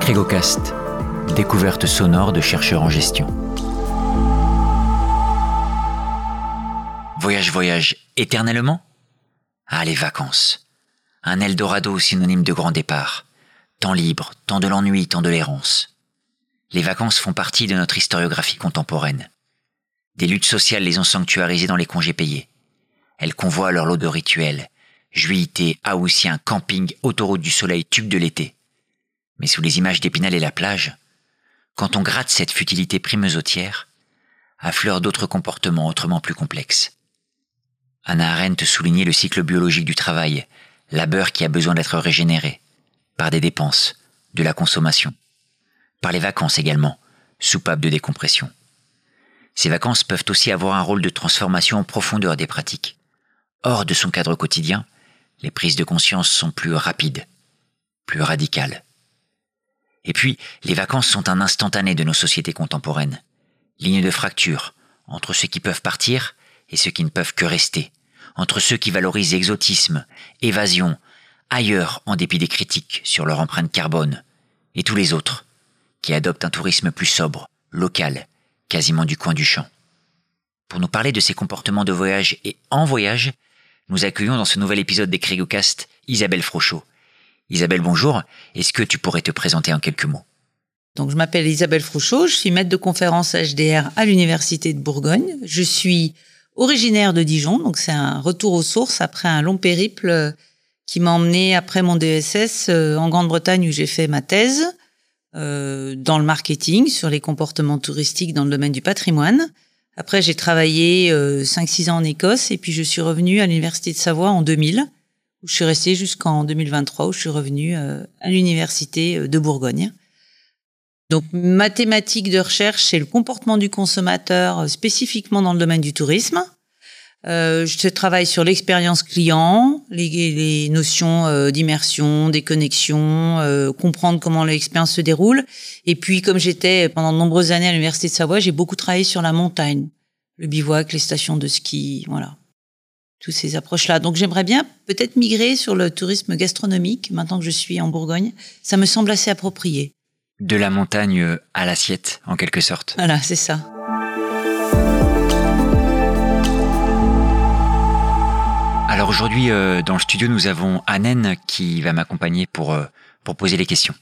Crégocast, découverte sonore de chercheurs en gestion. Voyage, voyage éternellement? Ah, les vacances. Un Eldorado synonyme de grand départ. Temps libre, temps de l'ennui, temps de l'errance. Les vacances font partie de notre historiographie contemporaine. Des luttes sociales les ont sanctuarisées dans les congés payés. Elles convoient leur lot de rituels. Juillet, haussien, camping, autoroute du soleil, tube de l'été. Mais sous les images d'Épinal et la plage, quand on gratte cette futilité primesautière, affleurent d'autres comportements autrement plus complexes. Anna Arendt soulignait le cycle biologique du travail, labeur qui a besoin d'être régénéré, par des dépenses, de la consommation, par les vacances également, soupapes de décompression. Ces vacances peuvent aussi avoir un rôle de transformation en profondeur des pratiques. Hors de son cadre quotidien, les prises de conscience sont plus rapides, plus radicales. Et puis, les vacances sont un instantané de nos sociétés contemporaines. Ligne de fracture entre ceux qui peuvent partir et ceux qui ne peuvent que rester, entre ceux qui valorisent exotisme, évasion, ailleurs en dépit des critiques sur leur empreinte carbone, et tous les autres, qui adoptent un tourisme plus sobre, local, quasiment du coin du champ. Pour nous parler de ces comportements de voyage et en voyage, nous accueillons dans ce nouvel épisode des Crégocast Isabelle Frochot. Isabelle, bonjour. Est-ce que tu pourrais te présenter en quelques mots? Donc, je m'appelle Isabelle Frouchot, je suis maître de conférence HDR à l'Université de Bourgogne. Je suis originaire de Dijon, donc c'est un retour aux sources après un long périple qui m'a emmené après mon DSS euh, en Grande-Bretagne où j'ai fait ma thèse euh, dans le marketing sur les comportements touristiques dans le domaine du patrimoine. Après, j'ai travaillé 5-6 ans en Écosse et puis je suis revenue à l'Université de Savoie en 2000 où je suis restée jusqu'en 2023 où je suis revenue à l'Université de Bourgogne. Donc, ma thématique de recherche, c'est le comportement du consommateur, euh, spécifiquement dans le domaine du tourisme. Euh, je travaille sur l'expérience client, les, les notions euh, d'immersion, des connexions, euh, comprendre comment l'expérience se déroule. Et puis, comme j'étais pendant de nombreuses années à l'université de Savoie, j'ai beaucoup travaillé sur la montagne, le bivouac, les stations de ski, voilà, toutes ces approches-là. Donc, j'aimerais bien peut-être migrer sur le tourisme gastronomique maintenant que je suis en Bourgogne. Ça me semble assez approprié de la montagne à l'assiette, en quelque sorte. Voilà, c'est ça. Alors aujourd'hui, euh, dans le studio, nous avons Anen qui va m'accompagner pour, euh, pour poser les questions.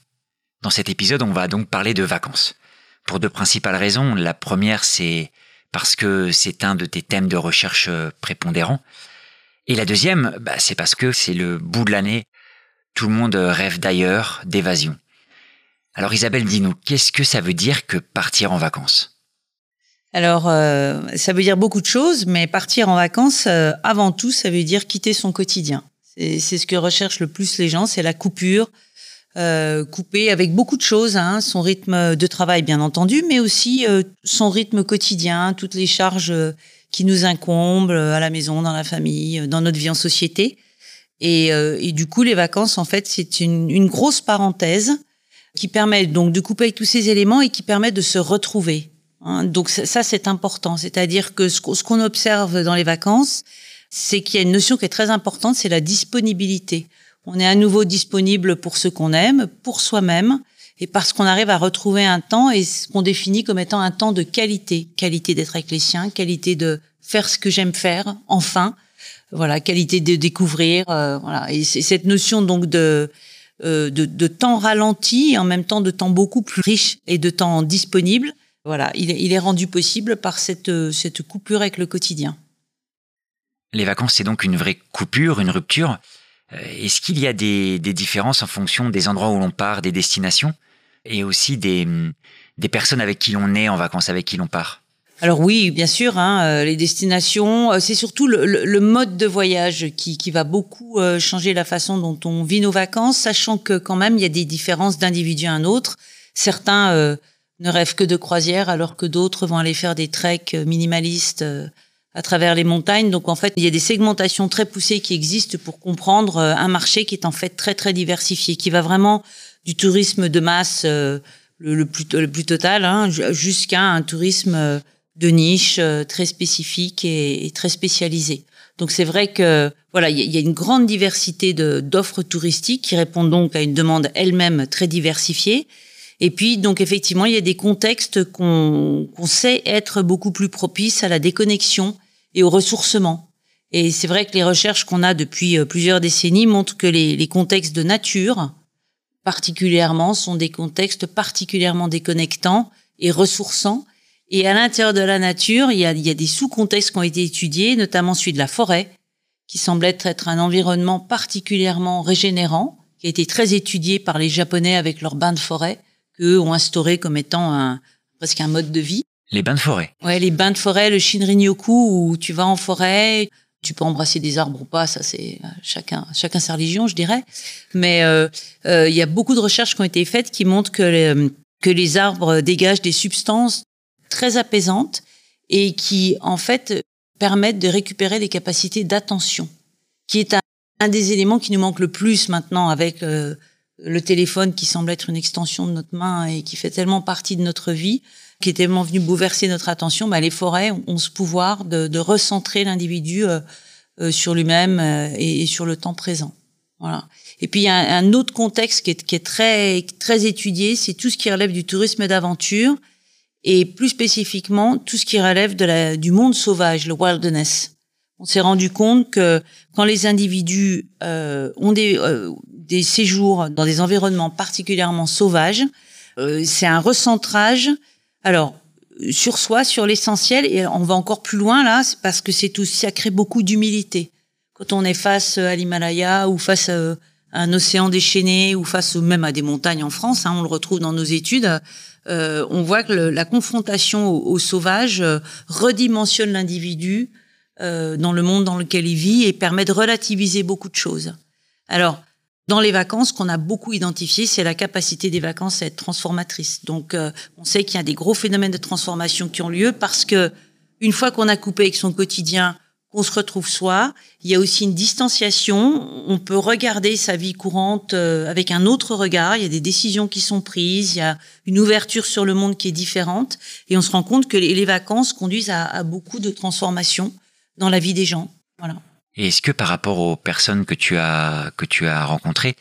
Dans cet épisode, on va donc parler de vacances. Pour deux principales raisons. La première, c'est parce que c'est un de tes thèmes de recherche euh, prépondérants. Et la deuxième, bah, c'est parce que c'est le bout de l'année. Tout le monde rêve d'ailleurs, d'évasion. Alors Isabelle, dis-nous, qu'est-ce que ça veut dire que partir en vacances? Alors, euh, ça veut dire beaucoup de choses, mais partir en vacances, euh, avant tout, ça veut dire quitter son quotidien. C'est ce que recherchent le plus les gens, c'est la coupure, euh, couper avec beaucoup de choses, hein, son rythme de travail bien entendu, mais aussi euh, son rythme quotidien, toutes les charges qui nous incombent à la maison, dans la famille, dans notre vie en société. Et, et du coup, les vacances, en fait, c'est une, une grosse parenthèse qui permet donc de couper avec tous ces éléments et qui permet de se retrouver. Hein. Donc ça, c'est important. C'est-à-dire que ce qu'on observe dans les vacances, c'est qu'il y a une notion qui est très importante, c'est la disponibilité. On est à nouveau disponible pour ce qu'on aime, pour soi-même, et parce qu'on arrive à retrouver un temps et ce qu'on définit comme étant un temps de qualité, qualité d'être avec les siens, qualité de faire ce que j'aime faire, enfin, voilà, qualité de découvrir, euh, voilà. Et cette notion donc de euh, de, temps ralenti et en même temps de temps beaucoup plus riche et de temps disponible. Voilà, il est, rendu possible par cette, cette coupure avec le quotidien. Les vacances, c'est donc une vraie coupure, une rupture. Euh, est-ce qu'il y a des, différences en fonction des endroits où l'on part, des destinations, et aussi des, des personnes avec qui l'on est en vacances, avec qui l'on part? Alors oui, bien sûr, hein, euh, les destinations, euh, c'est surtout le, mode de voyage qui, va beaucoup euh, changer la façon dont on vit nos vacances, sachant que quand même il y a des différences d'individu à un autre. Certains ne rêvent que de croisière, alors que d'autres vont aller faire des treks minimalistes à travers les montagnes. Donc en fait, il y a des segmentations très poussées qui existent pour comprendre un marché qui est en fait très très diversifié, qui va vraiment du tourisme de masse le, plus, le plus total hein, jusqu'à un tourisme de niche, très spécifiques et, très spécialisées. Donc c'est vrai que voilà, il y, a une grande diversité d'offres touristiques qui répondent donc à une demande elle-même très diversifiée. Et puis donc effectivement, il y a des contextes qu'on sait être beaucoup plus propices à la déconnexion et au ressourcement. Et c'est vrai que les recherches qu'on a depuis euh, plusieurs décennies montrent que les, les, contextes de nature, particulièrement, sont des contextes particulièrement déconnectants et ressourçants. Et à l'intérieur de la nature, il y a, il y a des sous-contextes qui ont été étudiés, notamment celui de la forêt, qui semble être, être un environnement particulièrement régénérant, qui a été très étudié par les Japonais avec leurs bains de forêt, qu'eux ont instauré comme étant un, presque un mode de vie. Les bains de forêt. Ouais, les bains de forêt, le Shinrin-yoku, où tu vas en forêt, tu peux embrasser des arbres ou pas, ça c'est euh, chacun, chacun sa religion, je dirais. Mais euh, euh, il y a beaucoup de recherches qui ont été faites qui montrent que les, que les arbres dégagent des substances très apaisantes et qui en fait permettent de récupérer des capacités d'attention, qui est un, un, des éléments qui nous manque le plus maintenant avec le téléphone qui semble être une extension de notre main et qui fait tellement partie de notre vie qui est tellement venu bouleverser notre attention, bah, les forêts ont ce pouvoir de, de recentrer l'individu euh, euh sur lui-même euh, et, et, sur le temps présent. Voilà. Et puis il y a un, autre contexte qui est, qui est, très très étudié, c'est tout ce qui relève du tourisme d'aventure et plus spécifiquement tout ce qui relève de la, du monde sauvage, le wilderness. On s'est rendu compte que quand les individus euh, ont des, euh, des séjours dans des environnements particulièrement sauvages, c'est un recentrage alors, sur soi, sur l'essentiel, et on va encore plus loin là, parce que c'est tout, ça crée beaucoup d'humilité. Quand on est face à l'Himalaya ou face à un océan déchaîné ou face même à des montagnes en France, hein, on le retrouve dans nos études, euh, on voit que la confrontation au, sauvage euh, redimensionne l'individu euh, dans le monde dans lequel il vit et permet de relativiser beaucoup de choses. Alors, dans les vacances, qu'on a beaucoup identifié, c'est la capacité des vacances à être transformatrices. Donc, euh, on sait qu'il y a des gros phénomènes de transformation qui ont lieu parce que une fois qu'on a coupé avec son quotidien, qu'on se retrouve soi, il y a aussi une distanciation. On peut regarder sa vie courante euh, avec un autre regard. Il y a des décisions qui sont prises. Il y a une ouverture sur le monde qui est différente. Et on se rend compte que les, vacances conduisent à, à beaucoup de transformations dans la vie des gens. Voilà. Et est-ce que par rapport aux personnes que tu as que tu as rencontrées,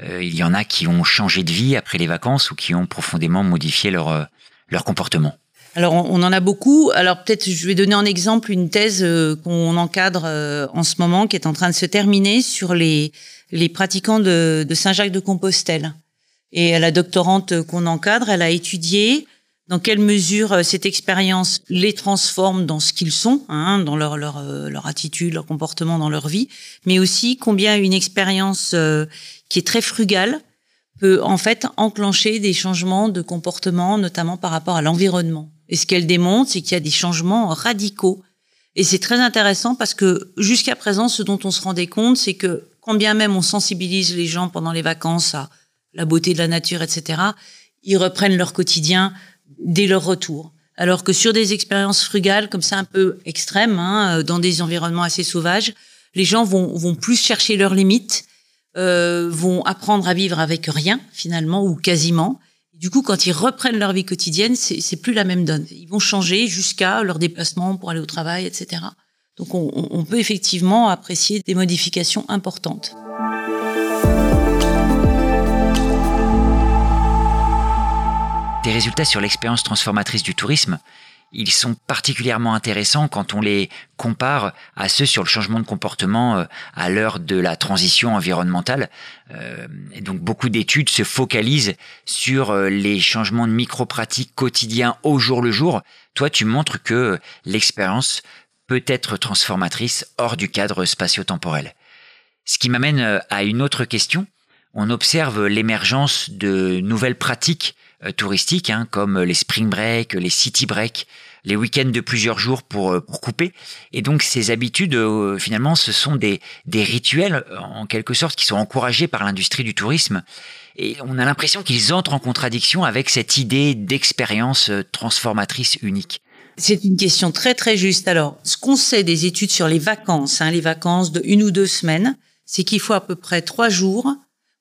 euh, il y en a qui ont changé de vie après les vacances ou qui ont profondément modifié leur euh, leur comportement? Alors, on, en a beaucoup. Alors, peut-être, je vais donner en exemple une thèse euh, qu'on encadre en ce moment, qui est en train de se terminer sur les les pratiquants de, de Saint-Jacques-de-Compostelle. Et la doctorante qu'on encadre, elle a étudié dans quelle mesure euh, cette expérience les transforme dans ce qu'ils sont, hein, dans leur, leur, euh, leur attitude, leur comportement dans leur vie, mais aussi combien une expérience euh, qui est très frugale peut en fait enclencher des changements de comportement, notamment par rapport à l'environnement? Et ce qu'elle démontre, c'est qu'il y a des changements radicaux. Et c'est très intéressant parce que jusqu'à présent, ce dont on se rendait compte, c'est que quand bien même on sensibilise les gens pendant les vacances à la beauté de la nature, etc., ils reprennent leur quotidien dès leur retour. Alors que sur des expériences frugales comme ça un peu extrêmes, hein, euh, dans des environnements assez sauvages, les gens vont, vont plus chercher leurs limites, euh, vont apprendre à vivre avec rien finalement ou quasiment. Du coup, quand ils reprennent leur vie quotidienne, c'est plus la même donne. Ils vont changer jusqu'à leur déplacement pour aller au travail, etc. Donc, on, on peut effectivement apprécier des modifications importantes. Résultats sur l'expérience transformatrice du tourisme, ils sont particulièrement intéressants quand on les compare à ceux sur le changement de comportement euh, à l'heure de la transition environnementale. Euh, et donc beaucoup d'études se focalisent sur euh, les changements de micro-pratiques quotidiens au jour le jour. Toi, tu montres que l'expérience peut être transformatrice hors du cadre spatio-temporel. Ce qui m'amène à une autre question. On observe l'émergence de nouvelles pratiques touristiques, hein, comme les spring break, les city break, les week-ends de plusieurs jours pour, euh, pour couper. Et donc ces habitudes, euh, finalement, ce sont des, des rituels, en quelque sorte, qui sont encouragés par l'industrie du tourisme. Et on a l'impression qu'ils entrent en contradiction avec cette idée d'expérience transformatrice unique. C'est une question très très juste. Alors, ce qu'on sait des études sur les vacances, hein, les vacances de une ou deux semaines, c'est qu'il faut à peu près trois jours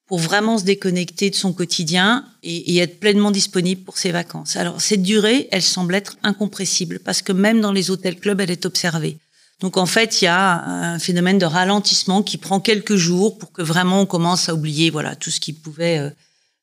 pour vraiment se déconnecter de son quotidien et, et, être pleinement disponible pour ses vacances. Alors cette durée, elle semble être incompressible parce que même dans les hôtels clubs, elle est observée. Donc en fait, il y a un phénomène de ralentissement qui prend quelques jours pour que vraiment on commence à oublier voilà tout ce qui pouvait euh,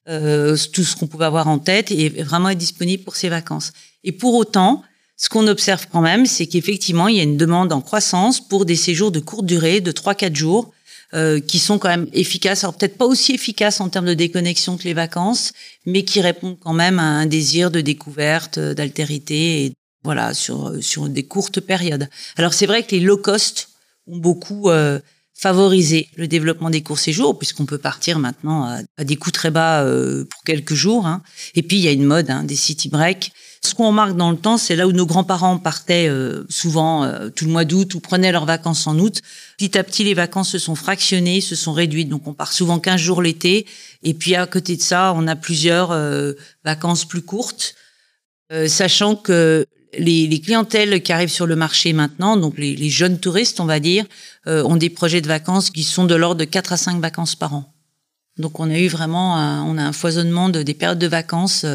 euh tout ce qu'on pouvait avoir en tête et vraiment être disponible pour ses vacances. Et pour autant, ce qu'on observe quand même, c'est qu'effectivement, il y a une demande en croissance pour des séjours de courte durée, de 3-4 jours, euh, qui sont quand même efficaces. Alors peut-être pas aussi efficaces en termes de déconnexion que les vacances, mais qui répondent quand même à un désir de découverte, d'altérité, et voilà, sur sur des courtes périodes. Alors c'est vrai que les low cost ont beaucoup euh, favorisé le développement des courts séjours, puisqu'on peut partir maintenant à, des coûts très bas euh, pour quelques jours. Hein. Et puis il y a une mode hein, des city breaks ce qu'on remarque dans le temps, c'est là où nos grands-parents partaient euh, souvent euh, tout le mois d'août ou prenaient leurs vacances en août. Petit à petit, les vacances se sont fractionnées, se sont réduites. Donc, on part souvent 15 jours l'été. Et puis, à côté de ça, on a plusieurs euh, vacances plus courtes, sachant que les, les, clientèles qui arrivent sur le marché maintenant, donc les, les jeunes touristes, on va dire, ont des projets de vacances qui sont de l'ordre de 4 à 5 vacances par an. Donc, on a eu vraiment un, on a un foisonnement de, des périodes de vacances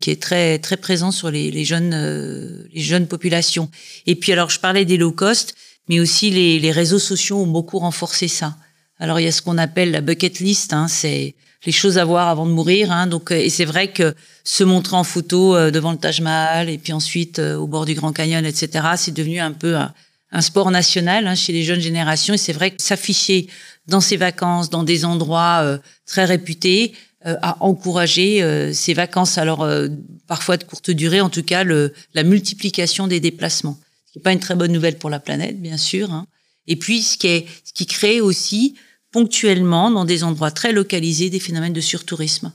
qui est très très présent sur les, les jeunes euh, les jeunes populations. Et puis alors je parlais des low cost, mais aussi les, les réseaux sociaux ont beaucoup renforcé ça. Alors il y a ce qu'on appelle la bucket list, hein, c'est les choses à voir avant de mourir. Hein, donc et c'est vrai que se montrer en photo euh, devant le Taj Mahal et puis ensuite euh, au bord du Grand Canyon, etc. C'est devenu un peu un, un sport national hein, chez les jeunes générations. Et c'est vrai que s'afficher dans ses vacances, dans des endroits très réputés, euh, à encourager euh, ces vacances, alors euh, parfois de courte durée, en tout cas le, la multiplication des déplacements. Ce qui n'est pas une très bonne nouvelle pour la planète, bien sûr. Hein. Et puis ce qui, est, ce qui crée aussi ponctuellement dans des endroits très localisés des phénomènes de surtourisme.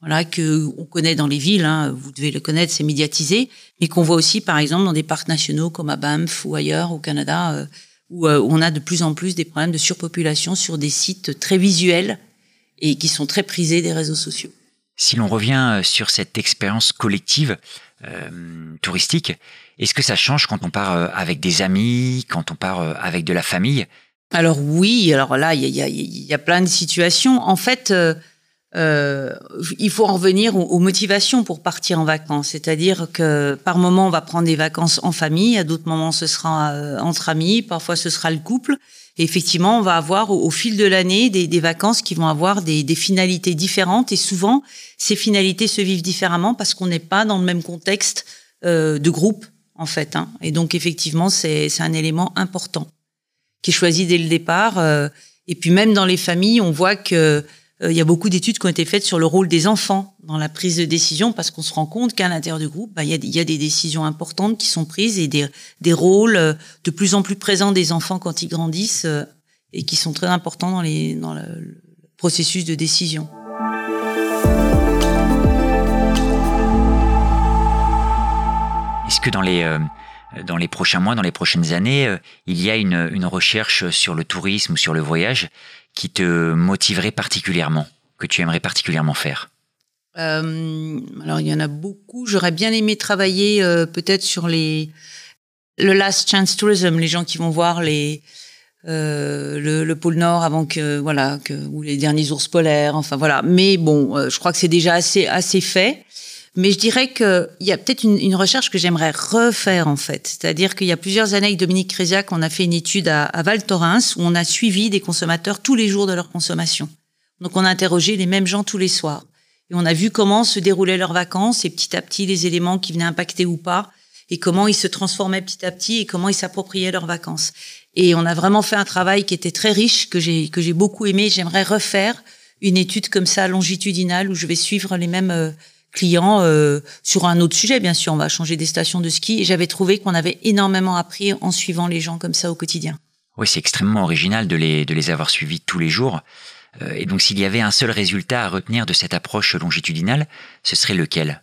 Voilà que on connaît dans les villes, hein, vous devez le connaître, c'est médiatisé, mais qu'on voit aussi par exemple dans des parcs nationaux comme à Banff ou ailleurs au Canada, où on a de plus en plus des problèmes de surpopulation sur des sites très visuels et qui sont très prisés des réseaux sociaux. Si l'on revient euh, sur cette expérience collective euh, touristique, est-ce que ça change quand on part euh, avec des amis, quand on part euh, avec de la famille? Alors oui, alors là, il y a, y, y a, plein de situations. En fait, euh, il faut en revenir aux, aux, motivations pour partir en vacances. C'est-à-dire que par moment, on va prendre des vacances en famille, à d'autres moments, ce sera entre amis, parfois ce sera le couple. Et effectivement, on va avoir au, fil de l'année des, des, vacances qui vont avoir des, des, finalités différentes. Et souvent, ces finalités se vivent différemment parce qu'on n'est pas dans le même contexte euh, de groupe, en fait. Hein. Et donc, effectivement, c'est un élément important qui est choisi dès le départ. Euh, et puis, même dans les familles, on voit que euh, il y a beaucoup d'études qui ont été faites sur le rôle des enfants dans la prise de décision parce qu'on se rend compte qu'à l'intérieur du groupe, bah, il, y a, des décisions importantes qui sont prises et des, des, rôles euh, de plus en plus présents des enfants quand ils grandissent et qui sont très importants dans, les, dans le processus de décision. Est-ce que dans les dans les prochains mois, dans les prochaines années, il y a une, une recherche sur le tourisme ou sur le voyage qui te motiverait particulièrement, que tu aimerais particulièrement faire euh, Alors, il y en a beaucoup. J'aurais bien aimé travailler euh, peut-être sur les le last chance tourism, les gens qui vont voir les euh, le, le, pôle Nord avant que voilà que ou les derniers ours polaires. Enfin voilà. Mais bon, euh, je crois que c'est déjà assez assez fait. Mais je dirais qu'il y a peut-être une, une, recherche que j'aimerais refaire en fait. C'est-à-dire qu'il y a plusieurs années avec Dominique Créziac, on a fait une étude à, à Val Thorens où on a suivi des consommateurs tous les jours de leur consommation. Donc on a interrogé les mêmes gens tous les soirs. Et on a vu comment se déroulaient leurs vacances et petit à petit les éléments qui venaient impacter ou pas et comment ils se transformaient petit à petit et comment ils s'appropriaient leurs vacances. Et on a vraiment fait un travail qui était très riche, que j'ai que j'ai beaucoup aimé. J'aimerais refaire une étude comme ça longitudinale où je vais suivre les mêmes euh, clients euh, sur un autre sujet, bien sûr. On va changer des stations de ski. Et j'avais trouvé qu'on avait énormément appris en suivant les gens comme ça au quotidien. Oui, c'est extrêmement original de les, de les avoir suivis tous les jours. Euh, et donc, s'il y avait un seul résultat à retenir de cette approche longitudinale, ce serait lequel?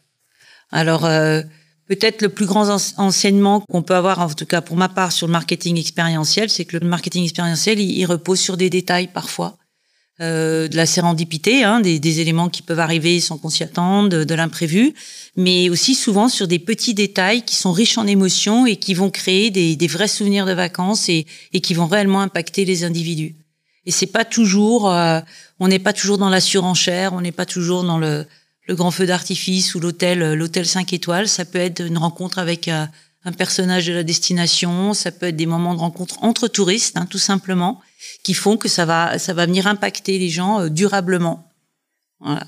Alors, euh, peut-être le plus grand enseignement qu'on peut avoir, en tout cas pour ma part, sur le marketing expérientiel, c'est que le marketing expérientiel, il, il repose sur des détails parfois. Euh, de la sérendipité, hein, des, des, éléments qui peuvent arriver sans qu'on s'y attende, de, de l'imprévu, mais aussi souvent sur des petits détails qui sont riches en émotions et qui vont créer des, des vrais souvenirs de vacances et, et, qui vont réellement impacter les individus. Et c'est pas toujours, euh, on n'est pas toujours dans la surenchère, on n'est pas toujours dans le, le grand feu d'artifice ou l'hôtel, l'hôtel 5 étoiles. Ça peut être une rencontre avec un, un, personnage de la destination, ça peut être des moments de rencontre entre touristes, hein, tout simplement, qui font que ça va, ça va venir impacter les gens euh, durablement. Voilà.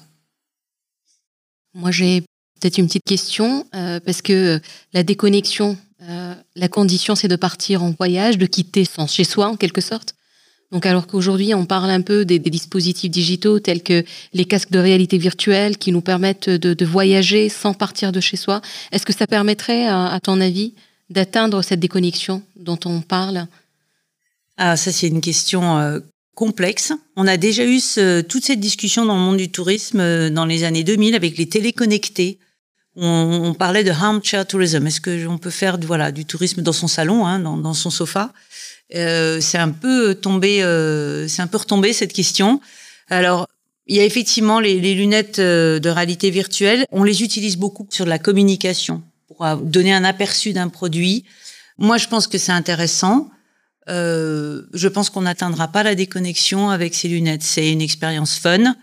Moi, j'ai peut-être une petite question, euh, parce que la déconnexion, euh, la condition, c'est de partir en voyage, de quitter son chez soi, en quelque sorte. Donc, alors qu'aujourd'hui, on parle un peu des, dispositifs digitaux tels que les casques de réalité virtuelle qui nous permettent de, voyager sans partir de chez soi, est-ce que ça permettrait, à, ton avis, d'atteindre cette déconnexion dont on parle? Ah, ça, c'est une question euh, complexe. On a déjà eu toute cette discussion dans le monde du tourisme euh, dans les années 2000 avec les téléconnectés. On, parlait de armchair tourism. Est-ce que on peut faire voilà du tourisme dans son salon, hein, dans son sofa? Euh, c'est un peu tombé, euh, c'est un peu retombé cette question. Alors, il y a effectivement les, les, lunettes euh, de réalité virtuelle. On les utilise beaucoup sur la communication pour donner un aperçu d'un produit. Moi, je pense que c'est intéressant. Euh, je pense qu'on n'atteindra pas la déconnexion avec ces lunettes. C'est une expérience fun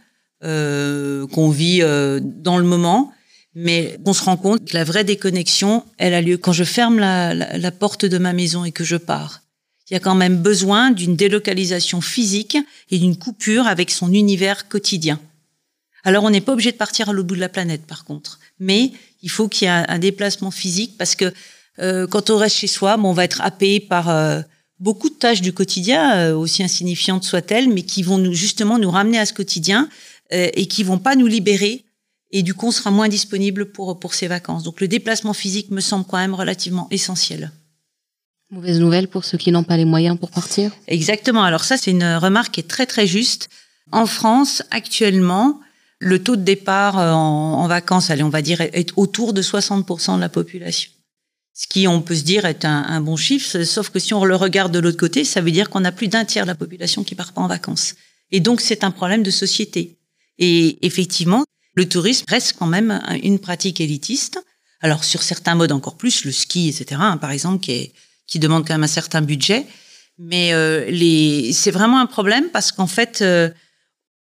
euh, qu'on vit euh, dans le moment, mais on se rend compte que la vraie déconnexion, elle a lieu quand je ferme la, la porte de ma maison et que je pars il y a quand même besoin d'une délocalisation physique et d'une coupure avec son univers quotidien. Alors on n'est pas obligé de partir à l'autre bout de la planète par contre, mais il faut qu'il y ait un, déplacement physique parce que euh, quand on reste chez soi, bon, on va être happé par euh, beaucoup de tâches du quotidien, euh, aussi insignifiantes soient-elles, mais qui vont nous, justement nous ramener à ce quotidien euh, et qui vont pas nous libérer. Et du coup, on sera moins disponible pour pour ces vacances. Donc, le déplacement physique me semble quand même relativement essentiel. Mauvaise nouvelle pour ceux qui n'ont pas les moyens pour partir? Exactement. Alors ça, c'est une remarque qui est très très juste. En France, actuellement, le taux de départ en, en vacances, allez, on va dire, est autour de 60% de la population. Ce qui, on peut se dire, est un, un, bon chiffre, sauf que si on le regarde de l'autre côté, ça veut dire qu'on a plus d'un tiers de la population qui part pas en vacances. Et donc, c'est un problème de société. Et effectivement, le tourisme reste quand même une pratique élitiste. Alors, sur certains modes encore plus, le ski, etc., hein, par exemple, qui est qui demande quand même un certain budget. Mais euh, les, c'est vraiment un problème parce qu'en fait, euh,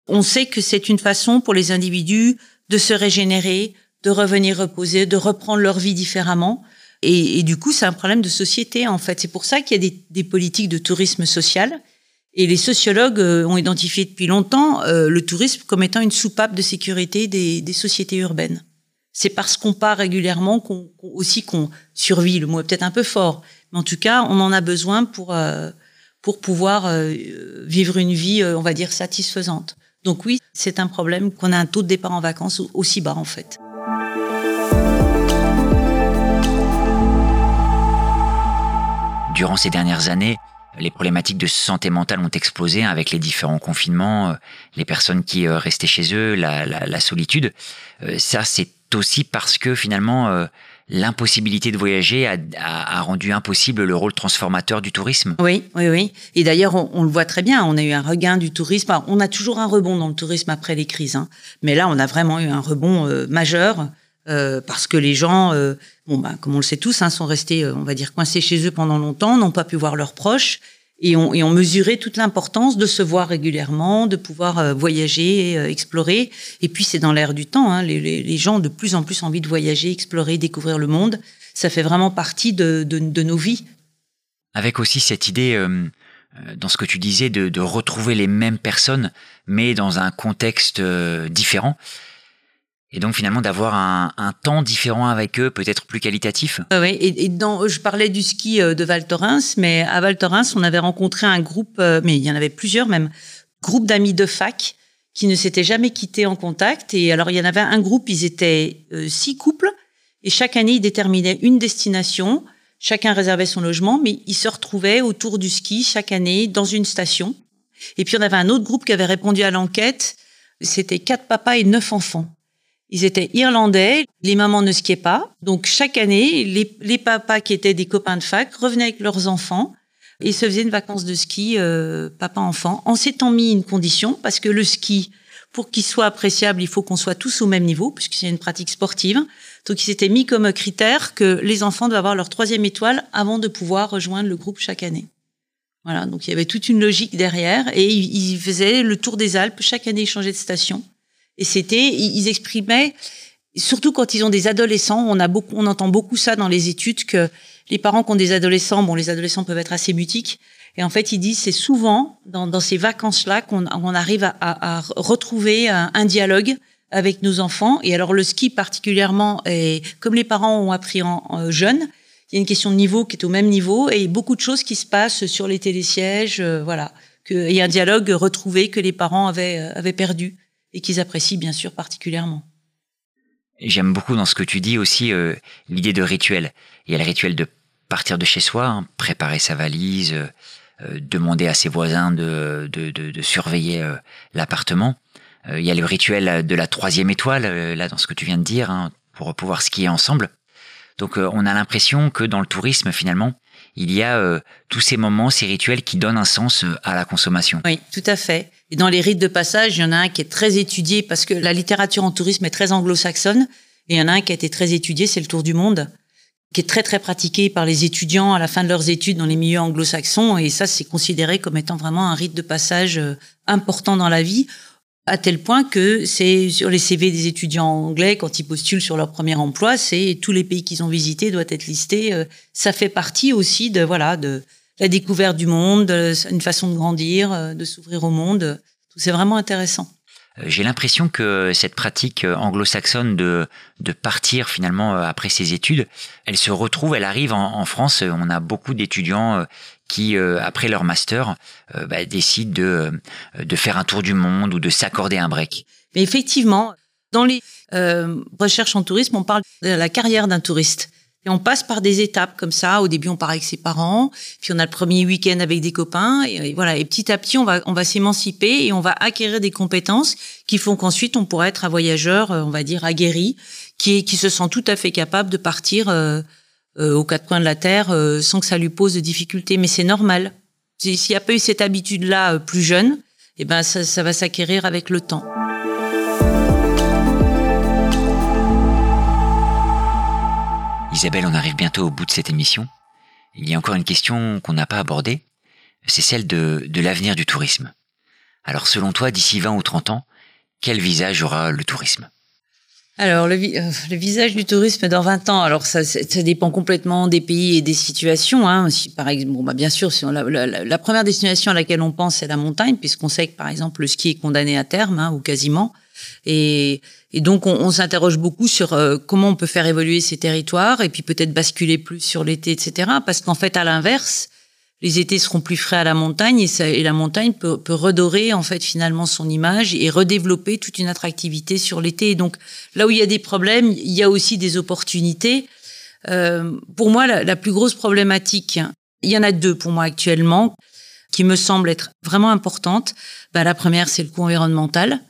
on sait que c'est une façon pour les individus de se régénérer, de revenir reposer, de reprendre leur vie différemment. Et, et du coup, c'est un problème de société, en fait. C'est pour ça qu'il y a des, des, politiques de tourisme social. Et les sociologues euh, ont identifié depuis longtemps euh, le tourisme comme étant une soupape de sécurité des, des sociétés urbaines. C'est parce qu'on part régulièrement qu'on, qu aussi qu'on survit. Le mot est peut-être un peu fort, en tout cas, on en a besoin pour euh, pour pouvoir euh, vivre une vie, euh, on va dire, satisfaisante. Donc oui, c'est un problème qu'on a un taux de départ en vacances aussi bas en fait. Durant ces dernières années, les problématiques de santé mentale ont explosé avec les différents confinements, les personnes qui restaient chez eux, la solitude. Ça, c'est aussi parce que finalement, l'impossibilité de voyager a, rendu impossible le rôle transformateur du tourisme. Oui, oui, oui. Et d'ailleurs, on, le voit très bien. On a eu un regain du tourisme. On a toujours un rebond dans le tourisme après les crises, hein. mais là, on a vraiment eu un rebond euh, majeur. Euh, parce que les gens, euh, bon, bah, comme on le sait tous, hein, sont restés, on va dire, coincés chez eux pendant longtemps, n'ont pas pu voir leurs proches, et ont mesuré toute l'importance de se voir régulièrement, de pouvoir euh, voyager, euh, explorer. Et puis c'est dans l'air du temps. Hein, les, gens ont de plus en plus envie de voyager, explorer, découvrir le monde. Ça fait vraiment partie de, nos vies. Avec aussi cette idée, euh, dans ce que tu disais, de, retrouver les mêmes personnes, mais dans un contexte différent. Et donc finalement d'avoir un, un, temps différent avec eux, peut-être plus qualitatif? Oui, et, et, dans, je parlais du ski euh, de Val Thorens, mais à Val Thorens, on avait rencontré un groupe, euh, mais il y en avait plusieurs même, groupe d'amis de fac qui ne s'étaient jamais quittés en contact. Et alors il y en avait un groupe, ils étaient euh, six couples, et chaque année ils déterminaient une destination. Chacun réservait son logement, mais ils se retrouvaient autour du ski chaque année dans une station. Et puis on avait un autre groupe qui avait répondu à l'enquête. C'était quatre papas et neuf enfants. Ils étaient irlandais, les mamans ne skiaient pas. Donc chaque année, les, les papas qui étaient des copains de fac revenaient avec leurs enfants et se faisaient une vacance de ski euh, papa-enfant en s'étant mis une condition parce que le ski, pour qu'il soit appréciable, il faut qu'on soit tous au même niveau puisque c'est une pratique sportive. Donc il s'était mis comme critère que les enfants doivent avoir leur troisième étoile avant de pouvoir rejoindre le groupe chaque année. Voilà, donc il y avait toute une logique derrière et ils, faisaient le tour des Alpes. Chaque année, ils changeaient de station. Et c'était, ils exprimaient, surtout quand ils ont des adolescents, on a beaucoup, on entend beaucoup ça dans les études que les parents qui ont des adolescents, bon, les adolescents peuvent être assez mutiques. Et en fait, ils disent c'est souvent dans, dans ces vacances-là qu'on on arrive à, à, retrouver un, dialogue avec nos enfants. Et alors le ski particulièrement, et comme les parents ont appris en, en jeune, il y a une question de niveau qui est au même niveau et beaucoup de choses qui se passent sur les télésièges, euh, voilà. Que, il y a un dialogue retrouvé que les parents avaient, euh, avaient perdu et qu'ils apprécient bien sûr particulièrement. J'aime beaucoup dans ce que tu dis aussi euh, l'idée de rituel. Il y a le rituel de partir de chez soi, hein, préparer sa valise, euh, demander à ses voisins de, de, de, de surveiller l'appartement. il y a le rituel de la troisième étoile, là dans ce que tu viens de dire, hein, pour pouvoir skier ensemble. Donc euh, on a l'impression que dans le tourisme finalement, il y a euh, tous ces moments, ces rituels qui donnent un sens euh, à la consommation. Oui, tout à fait. Et dans les rites de passage, il y en a un qui est très étudié parce que la littérature en tourisme est très anglo-saxonne. Et il y en a un qui a été très étudié, c'est le Tour du Monde, qui est très très pratiqué par les étudiants à la fin de leurs études dans les milieux anglo-saxons. Et ça, c'est considéré comme étant vraiment un rite de passage important dans la vie à tel point que c'est sur les CV des étudiants anglais quand ils postulent sur leur premier emploi, tous les pays qu'ils ont visités doivent être listés. Euh, ça fait partie aussi de voilà de la découverte du monde, une façon de grandir, euh, de s'ouvrir au monde. C'est vraiment intéressant. Euh, j'ai l'impression que cette pratique anglo-saxonne de, de partir finalement après ses études, elle se retrouve, elle arrive en, en France. On a beaucoup d'étudiants qui, euh, après leur master, euh, bah, décident de, euh, de faire un tour du monde ou de s'accorder un break. Mais effectivement, dans les recherches en tourisme, on parle de la carrière d'un touriste. Et on passe par des étapes comme ça. Au début, on part avec ses parents, puis on a le premier week-end avec des copains, et, voilà. Et petit à petit, on va on va s'émanciper et on va acquérir des compétences qui font qu'ensuite on pourra être un voyageur, on va dire aguerri, qui qui se sent tout à fait capable de partir euh, aux quatre coins de la terre euh, sans que ça lui pose de difficultés. Mais c'est normal. S'il n'y a pas eu cette habitude-là euh, plus jeune, eh ben ça, ça va s'acquérir avec le temps. Isabelle, on arrive bientôt au bout de cette émission. Il y a encore une question qu'on n'a pas abordée, c'est celle de, l'avenir du tourisme. Alors selon toi, d'ici 20 ou 30 ans, quel visage aura le tourisme? Alors, le, euh, le, visage du tourisme dans 20 ans, alors ça, dépend complètement des pays et des situations. Hein. Par exemple, bah, bien sûr, la, première destination à laquelle on pense, c'est la montagne, puisqu'on sait que, par exemple, le ski est condamné à terme, hein, ou quasiment. Et, et donc, on, on s'interroge beaucoup sur euh, comment on peut faire évoluer ces territoires, et puis peut-être basculer plus sur l'été, etc. Parce qu'en fait, à l'inverse, les étés seront plus frais à la montagne et, ça, et la montagne peut, peut, redorer en fait finalement son image et redévelopper toute une attractivité sur l'été. Donc là où il y a des problèmes, il y a aussi des opportunités. Euh, pour moi, la, la, plus grosse problématique, il y en a deux pour moi actuellement qui me semblent être vraiment importantes. Bah, la première, c'est le coût environnemental,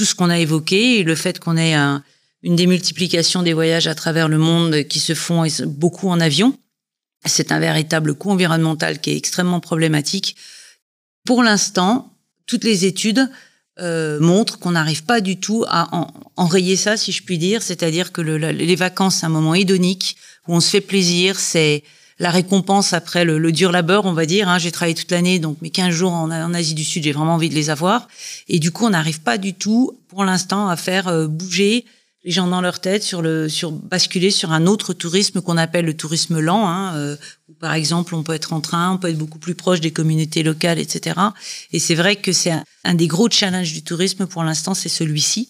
tout ce qu'on a évoqué le fait qu'on ait un, une démultiplication des voyages à travers le monde qui se font beaucoup en avion. C'est un véritable coût environnemental qui est extrêmement problématique. Pour l'instant, toutes les études euh, montrent qu'on n'arrive pas du tout à enrayer ça, si je puis dire. C'est-à-dire que le, les vacances, c'est un moment hédonique où on se fait plaisir. C'est la récompense après le, dur labeur, on va dire. Hein. J'ai travaillé toute l'année, donc mes 15 jours en, en Asie du Sud, j'ai vraiment envie de les avoir. Et du coup, on n'arrive pas du tout, pour l'instant, à faire euh, bouger les gens dans leur tête sur le sur basculer sur un autre tourisme qu'on appelle le tourisme lent hein, euh, où par exemple on peut être en train on peut être beaucoup plus proche des communautés locales etc et c'est vrai que c'est un, des gros challenges du tourisme pour l'instant c'est celui-ci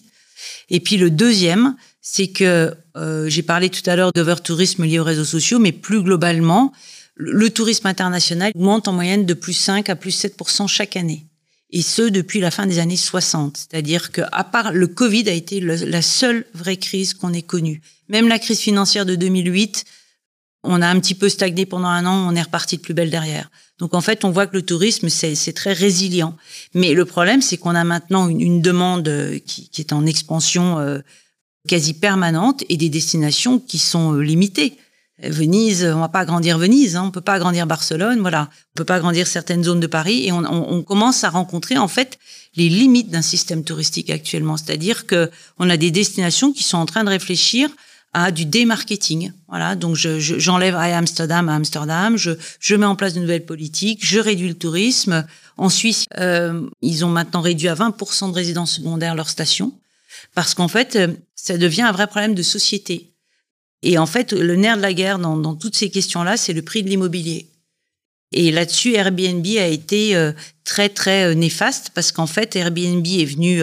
et puis le deuxième c'est que euh, j'ai parlé tout à l'heure d'overtourisme lié aux réseaux sociaux mais plus globalement le, tourisme international augmente en moyenne de plus 5 à plus 7% chaque année et ce depuis la fin des années 60. C'est-à-dire que, à part le Covid, a été la seule vraie crise qu'on ait connue. Même la crise financière de 2008, on a un petit peu stagné pendant un an, on est reparti de plus belle derrière. Donc en fait, on voit que le tourisme, c'est très résilient. Mais le problème, c'est qu'on a maintenant une, demande euh, qui, qui, est en expansion euh, quasi permanente et des destinations qui sont euh, limitées. Venise, on va pas agrandir Venise, hein, on peut pas agrandir Barcelone, voilà, on peut pas agrandir certaines zones de Paris, et on, on, on commence à rencontrer en fait les limites d'un système touristique actuellement, c'est-à-dire que on a des destinations qui sont en train de réfléchir à du démarketing. Voilà, donc j'enlève je, à Amsterdam à Amsterdam, je, je mets en place de nouvelles politiques, je réduis le tourisme. En Suisse, euh, ils ont maintenant réduit à 20% de résidences secondaires leur station, parce qu'en fait, euh, ça devient un vrai problème de société. Et en fait, le nerf de la guerre dans, toutes ces questions-là, c'est le prix de l'immobilier. Et là-dessus, Airbnb a été euh, très très euh, néfaste parce qu'en fait, Airbnb est venu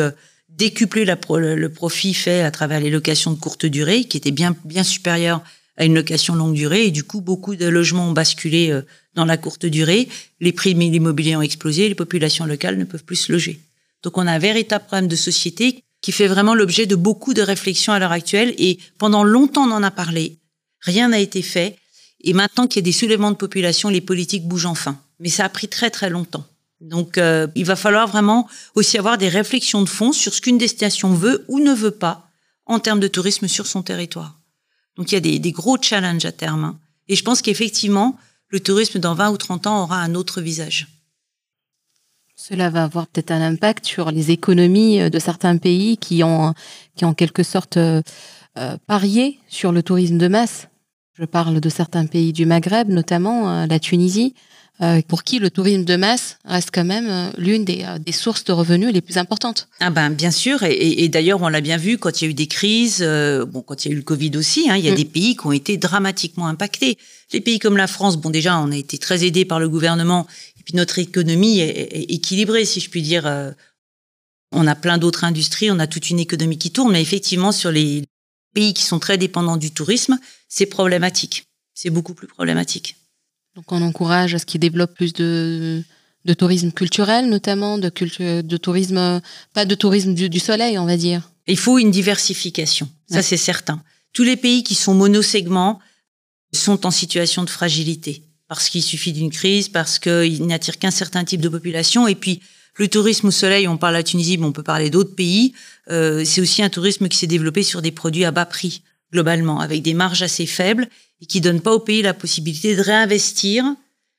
décupler la le profit fait à travers les locations de courte durée, qui étaient bien bien supérieures à une location longue durée. Et du coup, beaucoup de logements ont basculé euh, dans la courte durée. Les prix de l'immobilier ont explosé. Les populations locales ne peuvent plus se loger. Donc, on a un véritable problème de société qui fait vraiment l'objet de beaucoup de réflexions à l'heure actuelle. Et pendant longtemps, on en a parlé. Rien n'a été fait. Et maintenant qu'il y a des soulèvements de population, les politiques bougent enfin. Mais ça a pris très très longtemps. Donc, euh, il va falloir vraiment aussi avoir des réflexions de fond sur ce qu'une destination veut ou ne veut pas en termes de tourisme sur son territoire. Donc, il y a des, gros challenges à terme. Hein. Et je pense qu'effectivement, le tourisme dans 20 ou 30 ans aura un autre visage. Cela va avoir peut-être un impact sur les économies euh, de certains pays qui ont, qui ont en quelque sorte euh, parié sur le tourisme de masse. Je parle de certains pays du Maghreb, notamment la Tunisie, euh, pour qui le tourisme de masse reste quand même euh, l'une des, euh, des, sources de revenus les plus importantes. Ah ben bien sûr, et, et d'ailleurs on l'a bien vu quand il y a eu des crises, bon quand il y a eu le Covid aussi, hein, il y a mm. des pays qui ont été dramatiquement impactés. Les pays comme la France, bon déjà on a été très aidés par le gouvernement, puis notre économie est, est équilibrée si je puis dire. On a plein d'autres industries, on a toute une économie qui tourne, mais effectivement sur les pays qui sont très dépendants du tourisme, c'est problématique. C'est beaucoup plus problématique. Donc on encourage à ce qu'ils développent plus de, de tourisme culturel, notamment de, de tourisme, pas de tourisme du, soleil, on va dire. Il faut une diversification, ça c'est certain. Tous les pays qui sont monosegments sont en situation de fragilité parce qu'il suffit d'une crise, parce qu'ils n'attirent qu'un certain type de population. Et puis, le tourisme au soleil, on parle à Tunisie, mais on peut parler d'autres pays. Euh, c'est aussi un tourisme qui s'est développé sur des produits à bas prix globalement, avec des marges assez faibles et qui donnent pas aux pays la possibilité de réinvestir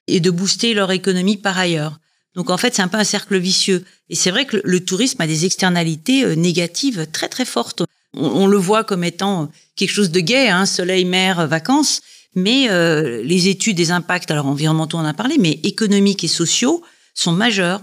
et de booster leur économie par ailleurs. Donc en fait, c'est un peu un cercle vicieux. Et c'est vrai que le tourisme a des externalités euh, négatives très très fortes. On, le voit comme étant quelque chose de gai, hein, soleil, mer, vacances. Mais euh, les études des impacts, alors environnementaux on en a parlé, mais économiques et sociaux sont majeurs.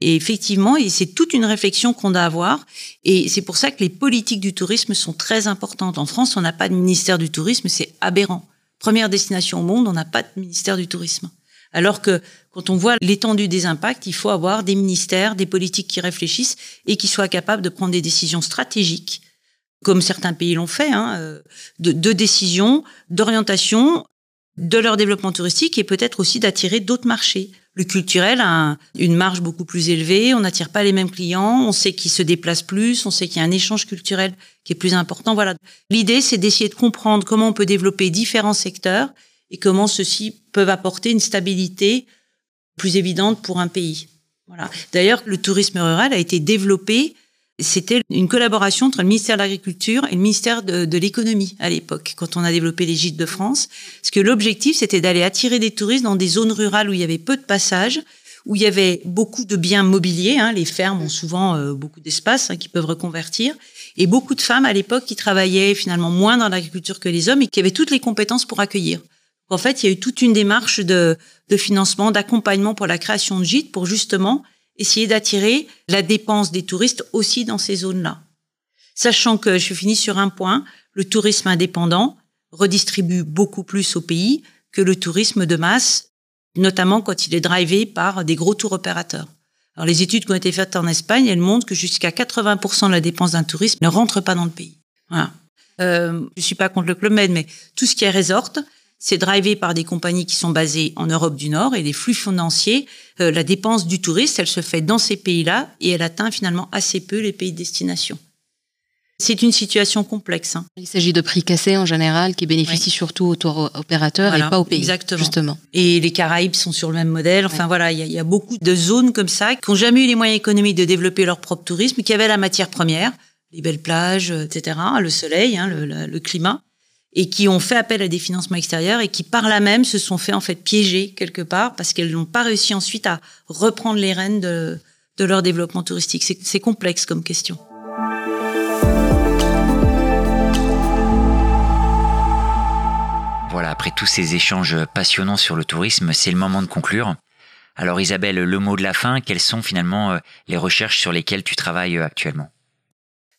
Et effectivement, et c'est toute une réflexion qu'on doit avoir. Et c'est pour ça que les politiques du tourisme sont très importantes. En France, on n'a pas de ministère du tourisme, c'est aberrant. Première destination au monde, on n'a pas de ministère du tourisme. Alors que quand on voit l'étendue des impacts, il faut avoir des ministères, des politiques qui réfléchissent et qui soient capables de prendre des décisions stratégiques, comme certains pays l'ont fait, hein, euh, de, de décisions, d'orientation de leur développement touristique et peut-être aussi d'attirer d'autres marchés. Le culturel a une marge beaucoup plus élevée, on n'attire pas les mêmes clients, on sait qu'ils se déplacent plus, on sait qu'il y a un échange culturel qui est plus important. Voilà. L'idée, c'est d'essayer de comprendre comment on peut développer différents secteurs et comment ceux-ci peuvent apporter une stabilité plus évidente pour un pays. Voilà. D'ailleurs, le tourisme rural a été développé c'était une collaboration entre le ministère de l'Agriculture et le ministère de, l'Économie à l'époque, quand on a développé les gîtes de France. Parce que l'objectif, c'était d'aller attirer des touristes dans des zones rurales où il y avait peu de passages, où il y avait beaucoup de biens mobiliers. Hein, les fermes ont souvent euh, beaucoup d'espace hein, qui peuvent reconvertir. Et beaucoup de femmes à l'époque qui travaillaient finalement moins dans l'agriculture que les hommes et qui avaient toutes les compétences pour accueillir. En fait, il y a eu toute une démarche de, de financement, d'accompagnement pour la création de gîtes pour justement essayer d'attirer la dépense des touristes aussi dans ces zones-là. Sachant que, je finis sur un point, le tourisme indépendant redistribue beaucoup plus au pays que le tourisme de masse, notamment quand il est drivé par des gros tours opérateurs. Alors les études qui ont été faites en Espagne, elles montrent que jusqu'à 80% de la dépense d'un tourisme ne rentre pas dans le pays. Voilà. Euh, je suis pas contre le Club Med, mais tout ce qui est resort, c'est drivé par des compagnies qui sont basées en Europe du Nord et les flux financiers, euh, la dépense du touriste, elle se fait dans ces pays-là et elle atteint finalement assez peu les pays de destination. C'est une situation complexe. Hein. Il s'agit de prix cassés en général qui bénéficient surtout aux tour opérateurs et pas aux pays. Exactement. Justement. Et les Caraïbes sont sur le même modèle. Enfin voilà, il y, a beaucoup de zones comme ça qui n'ont jamais eu les moyens économiques de développer leur propre tourisme, qui avaient la matière première, les belles plages, etc., le soleil, hein, le climat, et qui ont fait appel à des financements extérieurs et qui par là même se sont fait en fait piéger quelque part parce qu'elles n'ont pas réussi ensuite à reprendre les rênes de, de leur développement touristique. C'est complexe comme question. Voilà, après tous ces échanges passionnants sur le tourisme, c'est le moment de conclure. Alors Isabelle, le mot de la fin, quelles sont finalement euh, les recherches sur lesquelles tu travailles euh, actuellement?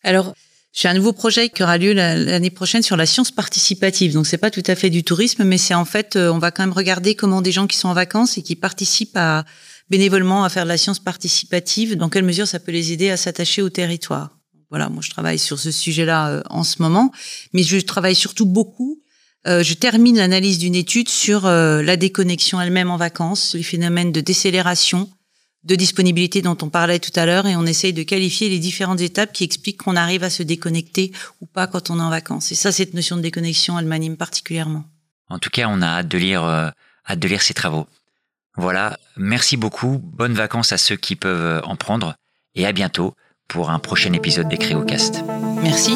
Alors, j'ai un nouveau projet qui aura lieu l'année prochaine sur la science participative. Donc c'est pas tout à fait du tourisme, mais c'est en fait, euh, on va quand même regarder comment des gens qui sont en vacances et qui participent à bénévolement à faire de la science participative, dans quelle mesure ça peut les aider à s'attacher au territoire. Voilà, moi je travaille sur ce sujet-là en ce moment, mais je travaille surtout beaucoup euh, je termine l'analyse d'une étude sur euh, la déconnexion elle-même en vacances, les phénomènes de décélération, de disponibilité dont on parlait tout à l'heure, et on essaye de qualifier les différentes étapes qui expliquent qu'on arrive à se déconnecter ou pas quand on est en vacances. Et ça, cette notion de déconnexion, elle m'anime particulièrement. En tout cas, on a hâte de lire, euh, hâte de lire ces travaux. Voilà, merci beaucoup, bonnes vacances à ceux qui peuvent en prendre, et à bientôt pour un prochain épisode des Créocast. Merci.